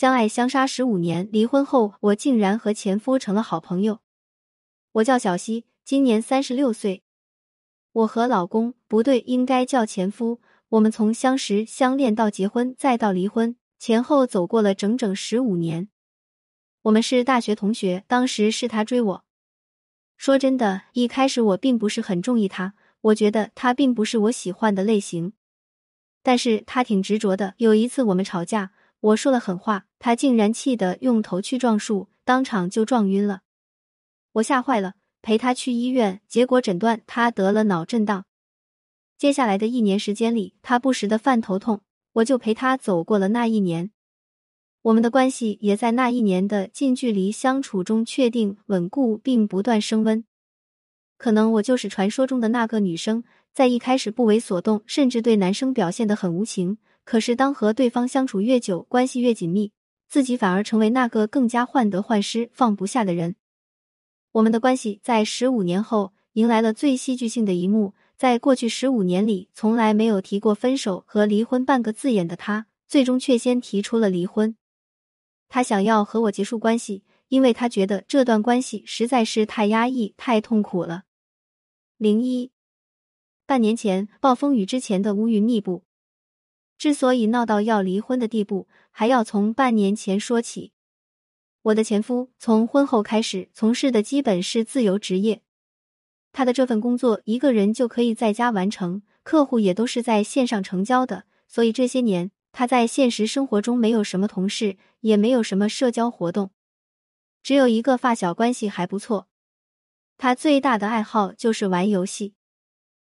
相爱相杀十五年，离婚后我竟然和前夫成了好朋友。我叫小西，今年三十六岁。我和老公不对，应该叫前夫。我们从相识、相恋到结婚，再到离婚，前后走过了整整十五年。我们是大学同学，当时是他追我。说真的，一开始我并不是很中意他，我觉得他并不是我喜欢的类型。但是他挺执着的。有一次我们吵架，我说了狠话，他竟然气得用头去撞树，当场就撞晕了。我吓坏了，陪他去医院，结果诊断他得了脑震荡。接下来的一年时间里，他不时的犯头痛，我就陪他走过了那一年。我们的关系也在那一年的近距离相处中确定稳固，并不断升温。可能我就是传说中的那个女生，在一开始不为所动，甚至对男生表现的很无情。可是当和对方相处越久，关系越紧密，自己反而成为那个更加患得患失、放不下的人。我们的关系在十五年后迎来了最戏剧性的一幕。在过去十五年里，从来没有提过分手和离婚半个字眼的他，最终却先提出了离婚。他想要和我结束关系，因为他觉得这段关系实在是太压抑、太痛苦了。零一，半年前暴风雨之前的乌云密布，之所以闹到要离婚的地步，还要从半年前说起。我的前夫从婚后开始从事的基本是自由职业。他的这份工作一个人就可以在家完成，客户也都是在线上成交的，所以这些年他在现实生活中没有什么同事，也没有什么社交活动，只有一个发小关系还不错。他最大的爱好就是玩游戏，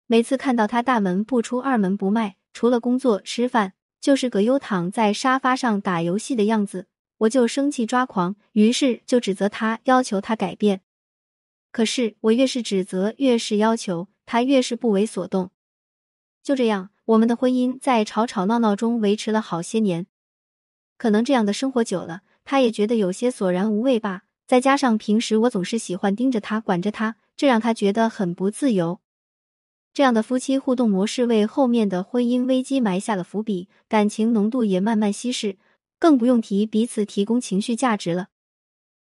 每次看到他大门不出二门不迈，除了工作吃饭就是葛优躺在沙发上打游戏的样子，我就生气抓狂，于是就指责他，要求他改变。可是我越是指责，越是要求，他越是不为所动。就这样，我们的婚姻在吵吵闹闹中维持了好些年。可能这样的生活久了，他也觉得有些索然无味吧。再加上平时我总是喜欢盯着他、管着他，这让他觉得很不自由。这样的夫妻互动模式为后面的婚姻危机埋下了伏笔，感情浓度也慢慢稀释，更不用提彼此提供情绪价值了。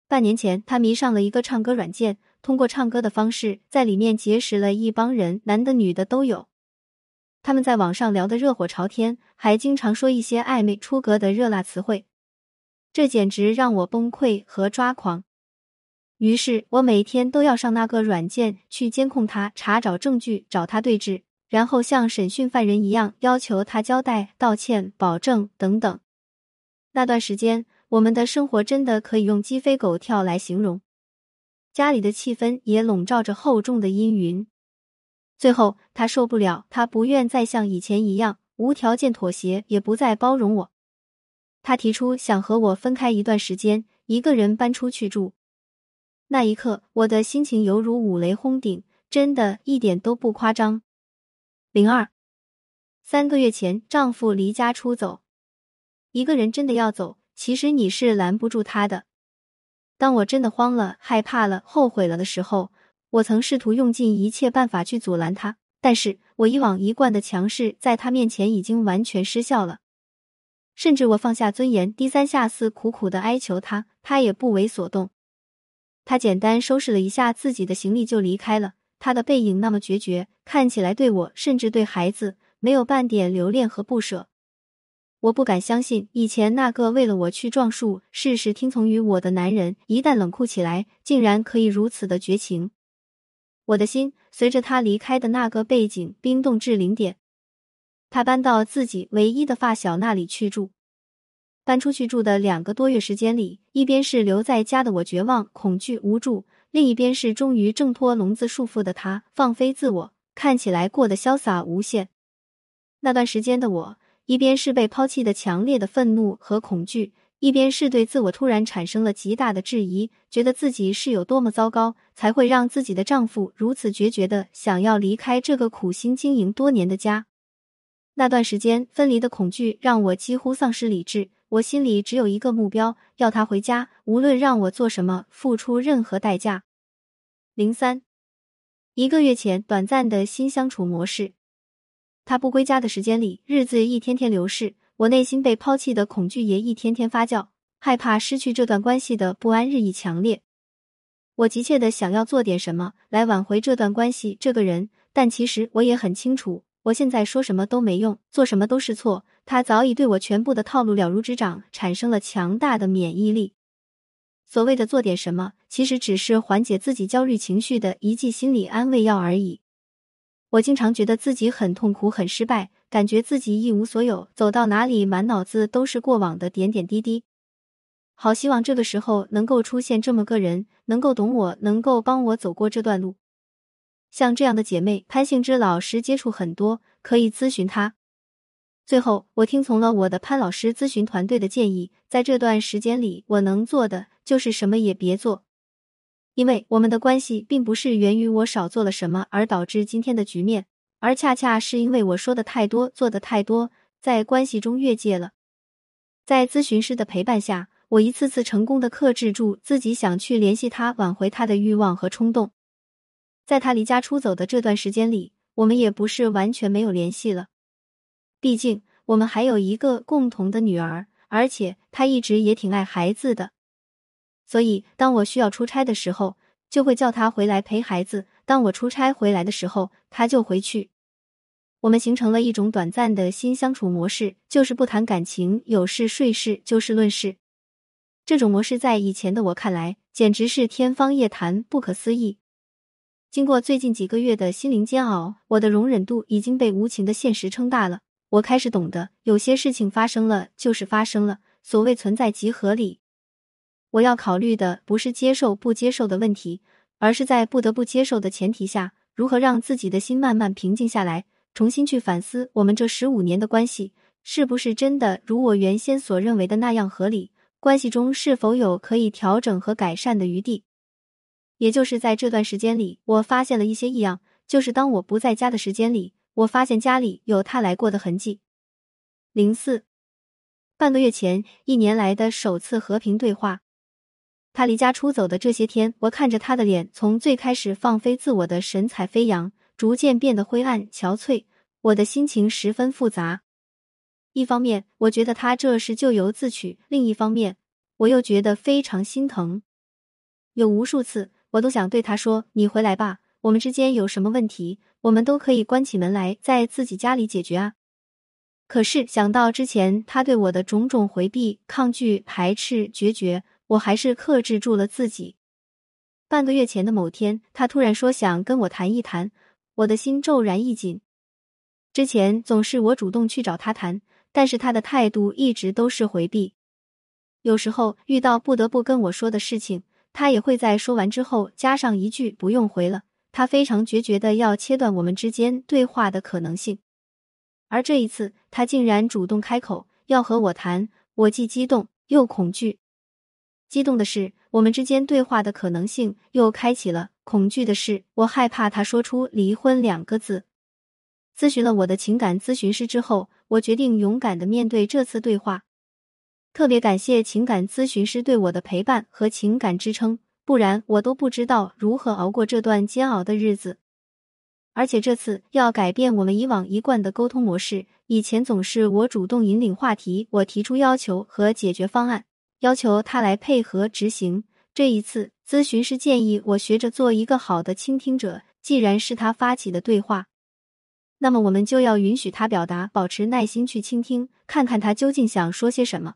半年前，他迷上了一个唱歌软件。通过唱歌的方式，在里面结识了一帮人，男的女的都有。他们在网上聊得热火朝天，还经常说一些暧昧出格的热辣词汇，这简直让我崩溃和抓狂。于是我每天都要上那个软件去监控他，查找证据，找他对质，然后像审讯犯人一样要求他交代、道歉、保证等等。那段时间，我们的生活真的可以用鸡飞狗跳来形容。家里的气氛也笼罩着厚重的阴云。最后，他受不了，他不愿再像以前一样无条件妥协，也不再包容我。他提出想和我分开一段时间，一个人搬出去住。那一刻，我的心情犹如五雷轰顶，真的一点都不夸张。零二，三个月前，丈夫离家出走。一个人真的要走，其实你是拦不住他的。当我真的慌了、害怕了、后悔了的时候，我曾试图用尽一切办法去阻拦他，但是我以往一贯的强势在他面前已经完全失效了。甚至我放下尊严，低三下四、苦苦的哀求他，他也不为所动。他简单收拾了一下自己的行李就离开了，他的背影那么决绝，看起来对我，甚至对孩子，没有半点留恋和不舍。我不敢相信，以前那个为了我去撞树、事事听从于我的男人，一旦冷酷起来，竟然可以如此的绝情。我的心随着他离开的那个背景冰冻至零点。他搬到自己唯一的发小那里去住。搬出去住的两个多月时间里，一边是留在家的我绝望、恐惧、无助，另一边是终于挣脱笼子束缚的他放飞自我，看起来过得潇洒无限。那段时间的我。一边是被抛弃的强烈的愤怒和恐惧，一边是对自我突然产生了极大的质疑，觉得自己是有多么糟糕，才会让自己的丈夫如此决绝的想要离开这个苦心经营多年的家。那段时间，分离的恐惧让我几乎丧失理智，我心里只有一个目标，要他回家，无论让我做什么，付出任何代价。零三，一个月前，短暂的新相处模式。他不归家的时间里，日子一天天流逝，我内心被抛弃的恐惧也一天天发酵。害怕失去这段关系的不安日益强烈。我急切的想要做点什么来挽回这段关系、这个人，但其实我也很清楚，我现在说什么都没用，做什么都是错。他早已对我全部的套路了如指掌，产生了强大的免疫力。所谓的做点什么，其实只是缓解自己焦虑情绪的一剂心理安慰药而已。我经常觉得自己很痛苦、很失败，感觉自己一无所有，走到哪里满脑子都是过往的点点滴滴。好希望这个时候能够出现这么个人，能够懂我，能够帮我走过这段路。像这样的姐妹，潘幸之老师接触很多，可以咨询她。最后，我听从了我的潘老师咨询团队的建议，在这段时间里，我能做的就是什么也别做，因为我们的关系并不是源于我少做了什么而导致今天的局面，而恰恰是因为我说的太多，做的太多，在关系中越界了。在咨询师的陪伴下。我一次次成功的克制住自己想去联系他、挽回他的欲望和冲动。在他离家出走的这段时间里，我们也不是完全没有联系了。毕竟我们还有一个共同的女儿，而且他一直也挺爱孩子的。所以，当我需要出差的时候，就会叫他回来陪孩子；当我出差回来的时候，他就回去。我们形成了一种短暂的新相处模式，就是不谈感情，有事睡事，就事论事。这种模式在以前的我看来简直是天方夜谭，不可思议。经过最近几个月的心灵煎熬，我的容忍度已经被无情的现实撑大了。我开始懂得，有些事情发生了就是发生了，所谓存在即合理。我要考虑的不是接受不接受的问题，而是在不得不接受的前提下，如何让自己的心慢慢平静下来，重新去反思我们这十五年的关系是不是真的如我原先所认为的那样合理。关系中是否有可以调整和改善的余地？也就是在这段时间里，我发现了一些异样。就是当我不在家的时间里，我发现家里有他来过的痕迹。零四，半个月前，一年来的首次和平对话。他离家出走的这些天，我看着他的脸，从最开始放飞自我的神采飞扬，逐渐变得灰暗憔悴，我的心情十分复杂。一方面，我觉得他这是咎由自取；另一方面，我又觉得非常心疼。有无数次，我都想对他说：“你回来吧，我们之间有什么问题，我们都可以关起门来在自己家里解决啊。”可是想到之前他对我的种种回避、抗拒、排斥、决绝，我还是克制住了自己。半个月前的某天，他突然说想跟我谈一谈，我的心骤然一紧。之前总是我主动去找他谈。但是他的态度一直都是回避，有时候遇到不得不跟我说的事情，他也会在说完之后加上一句“不用回了”。他非常决绝的要切断我们之间对话的可能性，而这一次他竟然主动开口要和我谈，我既激动又恐惧。激动的是我们之间对话的可能性又开启了，恐惧的是我害怕他说出离婚两个字。咨询了我的情感咨询师之后，我决定勇敢的面对这次对话。特别感谢情感咨询师对我的陪伴和情感支撑，不然我都不知道如何熬过这段煎熬的日子。而且这次要改变我们以往一贯的沟通模式，以前总是我主动引领话题，我提出要求和解决方案，要求他来配合执行。这一次，咨询师建议我学着做一个好的倾听者，既然是他发起的对话。那么我们就要允许他表达，保持耐心去倾听，看看他究竟想说些什么。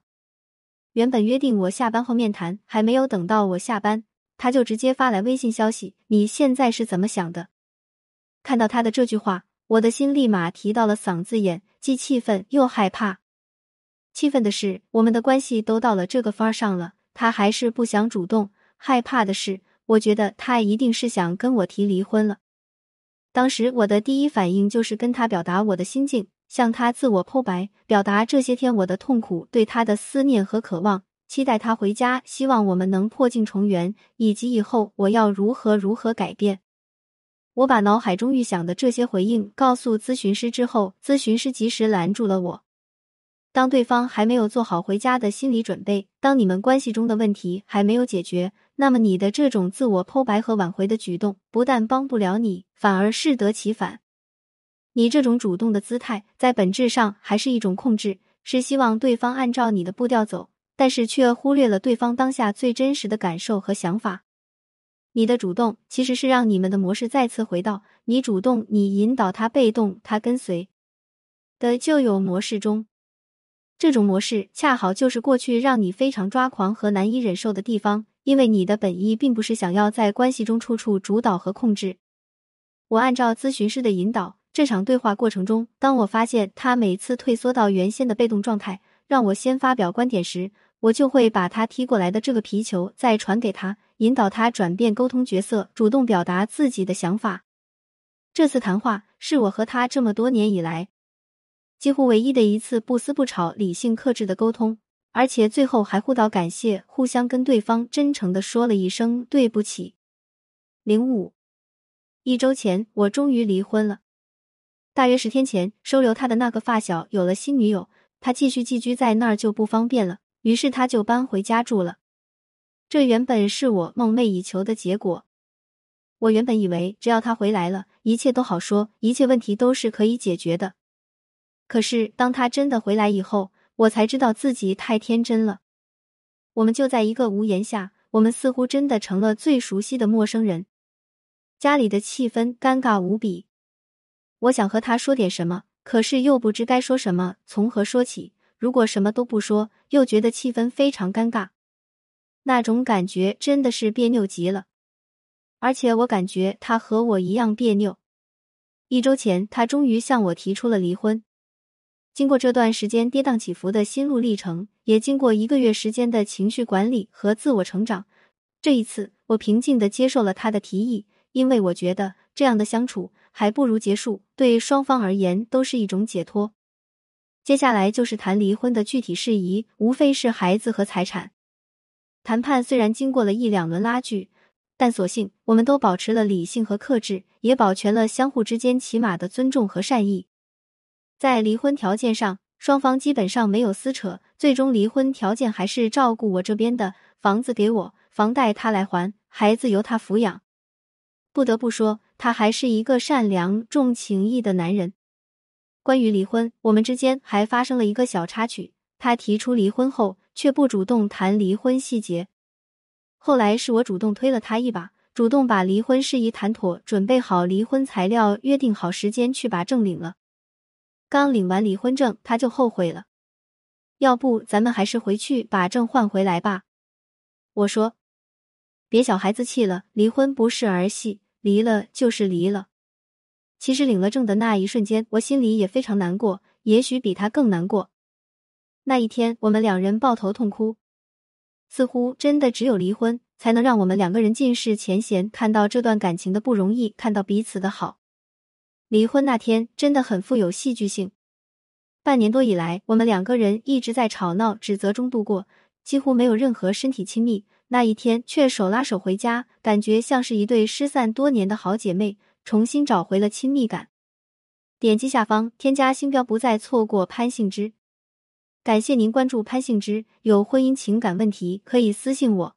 原本约定我下班后面谈，还没有等到我下班，他就直接发来微信消息：“你现在是怎么想的？”看到他的这句话，我的心立马提到了嗓子眼，既气愤又害怕。气愤的是，我们的关系都到了这个份儿上了，他还是不想主动；害怕的是，我觉得他一定是想跟我提离婚了。当时我的第一反应就是跟他表达我的心境，向他自我剖白，表达这些天我的痛苦、对他的思念和渴望，期待他回家，希望我们能破镜重圆，以及以后我要如何如何改变。我把脑海中预想的这些回应告诉咨询师之后，咨询师及时拦住了我。当对方还没有做好回家的心理准备，当你们关系中的问题还没有解决，那么你的这种自我剖白和挽回的举动，不但帮不了你，反而适得其反。你这种主动的姿态，在本质上还是一种控制，是希望对方按照你的步调走。但是却忽略了对方当下最真实的感受和想法。你的主动其实是让你们的模式再次回到你主动，你引导他，被动他跟随的旧有模式中。这种模式恰好就是过去让你非常抓狂和难以忍受的地方，因为你的本意并不是想要在关系中处处主导和控制。我按照咨询师的引导，这场对话过程中，当我发现他每次退缩到原先的被动状态，让我先发表观点时。我就会把他踢过来的这个皮球再传给他，引导他转变沟通角色，主动表达自己的想法。这次谈话是我和他这么多年以来几乎唯一的一次不撕不吵、理性克制的沟通，而且最后还互道感谢，互相跟对方真诚的说了一声对不起。零五一周前，我终于离婚了。大约十天前，收留他的那个发小有了新女友，他继续寄居在那儿就不方便了。于是他就搬回家住了。这原本是我梦寐以求的结果。我原本以为只要他回来了，一切都好说，一切问题都是可以解决的。可是当他真的回来以后，我才知道自己太天真了。我们就在一个屋檐下，我们似乎真的成了最熟悉的陌生人。家里的气氛尴尬无比。我想和他说点什么，可是又不知该说什么，从何说起。如果什么都不说，又觉得气氛非常尴尬，那种感觉真的是别扭极了。而且我感觉他和我一样别扭。一周前，他终于向我提出了离婚。经过这段时间跌宕起伏的心路历程，也经过一个月时间的情绪管理和自我成长，这一次我平静的接受了他的提议，因为我觉得这样的相处还不如结束，对双方而言都是一种解脱。接下来就是谈离婚的具体事宜，无非是孩子和财产。谈判虽然经过了一两轮拉锯，但所幸我们都保持了理性和克制，也保全了相互之间起码的尊重和善意。在离婚条件上，双方基本上没有撕扯，最终离婚条件还是照顾我这边的，房子给我，房贷他来还，孩子由他抚养。不得不说，他还是一个善良、重情义的男人。关于离婚，我们之间还发生了一个小插曲。他提出离婚后，却不主动谈离婚细节。后来是我主动推了他一把，主动把离婚事宜谈妥，准备好离婚材料，约定好时间去把证领了。刚领完离婚证，他就后悔了。要不咱们还是回去把证换回来吧？我说，别小孩子气了，离婚不是儿戏，离了就是离了。其实领了证的那一瞬间，我心里也非常难过，也许比他更难过。那一天，我们两人抱头痛哭，似乎真的只有离婚才能让我们两个人尽释前嫌，看到这段感情的不容易，看到彼此的好。离婚那天真的很富有戏剧性。半年多以来，我们两个人一直在吵闹、指责中度过，几乎没有任何身体亲密。那一天却手拉手回家，感觉像是一对失散多年的好姐妹。重新找回了亲密感。点击下方添加星标，不再错过潘幸之。感谢您关注潘幸之。有婚姻情感问题可以私信我。